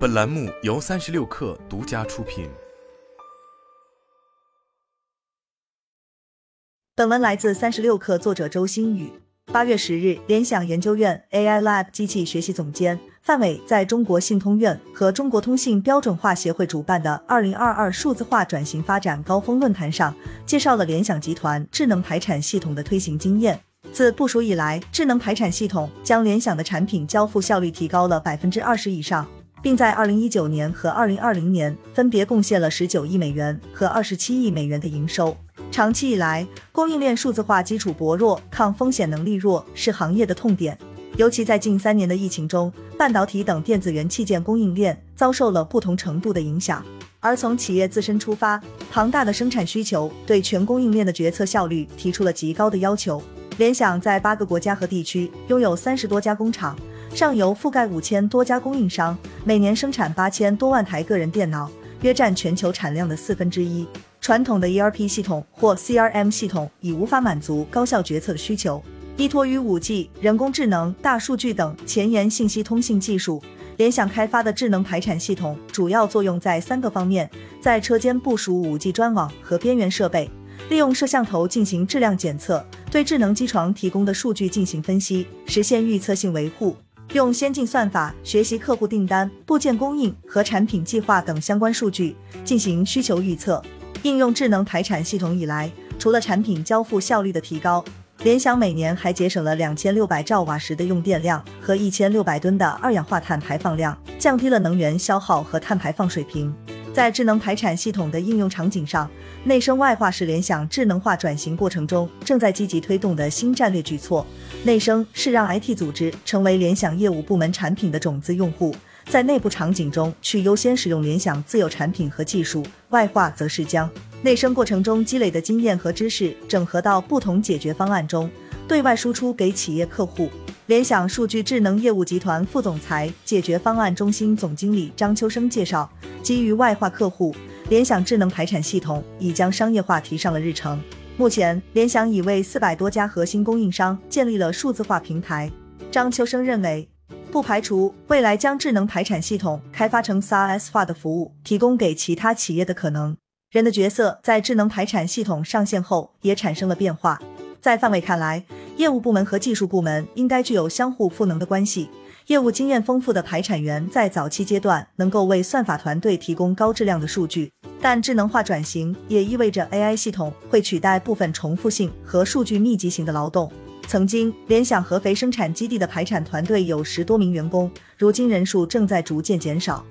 本栏目由三十六氪独家出品。本文来自三十六氪，作者周新宇。八月十日，联想研究院 AI Lab 机器学习总监范伟在中国信通院和中国通信标准化协会主办的二零二二数字化转型发展高峰论坛上，介绍了联想集团智能排产系统的推行经验。自部署以来，智能排产系统将联想的产品交付效率提高了百分之二十以上，并在二零一九年和二零二零年分别贡献了十九亿美元和二十七亿美元的营收。长期以来，供应链数字化基础薄弱，抗风险能力弱，是行业的痛点。尤其在近三年的疫情中，半导体等电子元器件供应链遭受了不同程度的影响。而从企业自身出发，庞大的生产需求对全供应链的决策效率提出了极高的要求。联想在八个国家和地区拥有三十多家工厂，上游覆盖五千多家供应商，每年生产八千多万台个人电脑，约占全球产量的四分之一。传统的 ERP 系统或 CRM 系统已无法满足高效决策的需求。依托于 5G、人工智能、大数据等前沿信息通信技术，联想开发的智能排产系统主要作用在三个方面：在车间部署 5G 专网和边缘设备，利用摄像头进行质量检测。对智能机床提供的数据进行分析，实现预测性维护；用先进算法学习客户订单、部件供应和产品计划等相关数据进行需求预测。应用智能排产系统以来，除了产品交付效率的提高，联想每年还节省了两千六百兆瓦时的用电量和一千六百吨的二氧化碳排放量，降低了能源消耗和碳排放水平。在智能排产系统的应用场景上，内生外化是联想智能化转型过程中正在积极推动的新战略举措。内生是让 IT 组织成为联想业务部门产品的种子用户，在内部场景中去优先使用联想自有产品和技术；外化则是将内生过程中积累的经验和知识整合到不同解决方案中，对外输出给企业客户。联想数据智能业务集团副总裁、解决方案中心总经理张秋生介绍，基于外化客户，联想智能排产系统已将商业化提上了日程。目前，联想已为四百多家核心供应商建立了数字化平台。张秋生认为，不排除未来将智能排产系统开发成 SaaS 化的服务，提供给其他企业的可能。人的角色在智能排产系统上线后也产生了变化。在范伟看来，业务部门和技术部门应该具有相互赋能的关系。业务经验丰富的排产员在早期阶段能够为算法团队提供高质量的数据，但智能化转型也意味着 AI 系统会取代部分重复性和数据密集型的劳动。曾经，联想合肥生产基地的排产团队有十多名员工，如今人数正在逐渐减少。